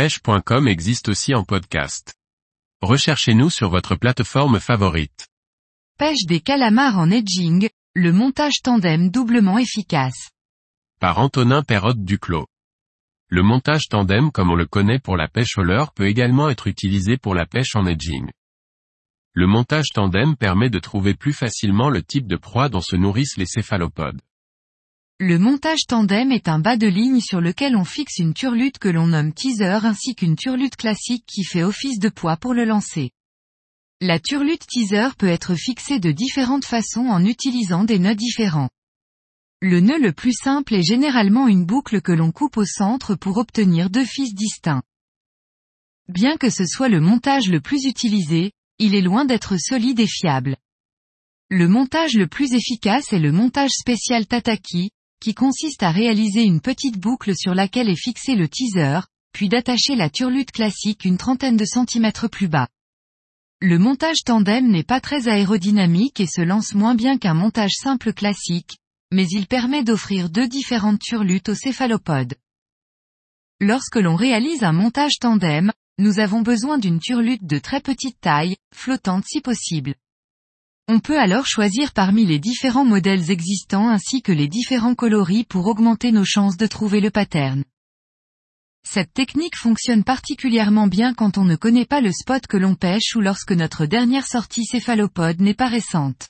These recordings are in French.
pêche.com existe aussi en podcast. Recherchez-nous sur votre plateforme favorite. Pêche des calamars en edging, le montage tandem doublement efficace. Par Antonin Perrotte Duclos. Le montage tandem comme on le connaît pour la pêche au leurre peut également être utilisé pour la pêche en edging. Le montage tandem permet de trouver plus facilement le type de proie dont se nourrissent les céphalopodes. Le montage tandem est un bas de ligne sur lequel on fixe une turlute que l'on nomme teaser ainsi qu'une turlute classique qui fait office de poids pour le lancer. La turlute teaser peut être fixée de différentes façons en utilisant des nœuds différents. Le nœud le plus simple est généralement une boucle que l'on coupe au centre pour obtenir deux fils distincts. Bien que ce soit le montage le plus utilisé, il est loin d'être solide et fiable. Le montage le plus efficace est le montage spécial Tataki, qui consiste à réaliser une petite boucle sur laquelle est fixé le teaser, puis d'attacher la turlute classique une trentaine de centimètres plus bas. Le montage tandem n'est pas très aérodynamique et se lance moins bien qu'un montage simple classique, mais il permet d'offrir deux différentes turlutes aux céphalopodes. Lorsque l'on réalise un montage tandem, nous avons besoin d'une turlute de très petite taille, flottante si possible. On peut alors choisir parmi les différents modèles existants ainsi que les différents coloris pour augmenter nos chances de trouver le pattern. Cette technique fonctionne particulièrement bien quand on ne connaît pas le spot que l'on pêche ou lorsque notre dernière sortie céphalopode n'est pas récente.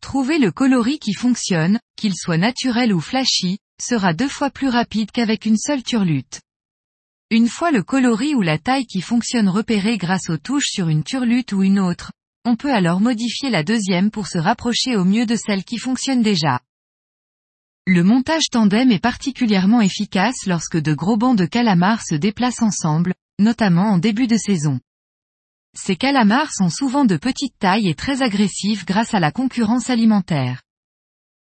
Trouver le coloris qui fonctionne, qu'il soit naturel ou flashy, sera deux fois plus rapide qu'avec une seule turlute. Une fois le coloris ou la taille qui fonctionne repéré grâce aux touches sur une turlute ou une autre, on peut alors modifier la deuxième pour se rapprocher au mieux de celle qui fonctionne déjà. Le montage tandem est particulièrement efficace lorsque de gros bancs de calamars se déplacent ensemble, notamment en début de saison. Ces calamars sont souvent de petite taille et très agressifs grâce à la concurrence alimentaire.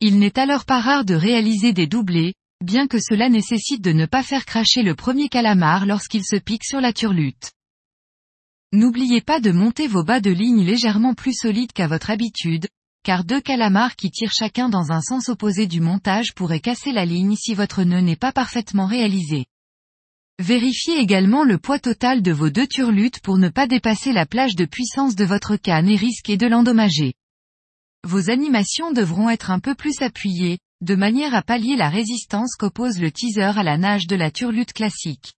Il n'est alors pas rare de réaliser des doublés, bien que cela nécessite de ne pas faire cracher le premier calamar lorsqu'il se pique sur la turlute. N'oubliez pas de monter vos bas de ligne légèrement plus solides qu'à votre habitude, car deux calamars qui tirent chacun dans un sens opposé du montage pourraient casser la ligne si votre nœud n'est pas parfaitement réalisé. Vérifiez également le poids total de vos deux turlutes pour ne pas dépasser la plage de puissance de votre canne et risquer de l'endommager. Vos animations devront être un peu plus appuyées, de manière à pallier la résistance qu'oppose le teaser à la nage de la turlute classique.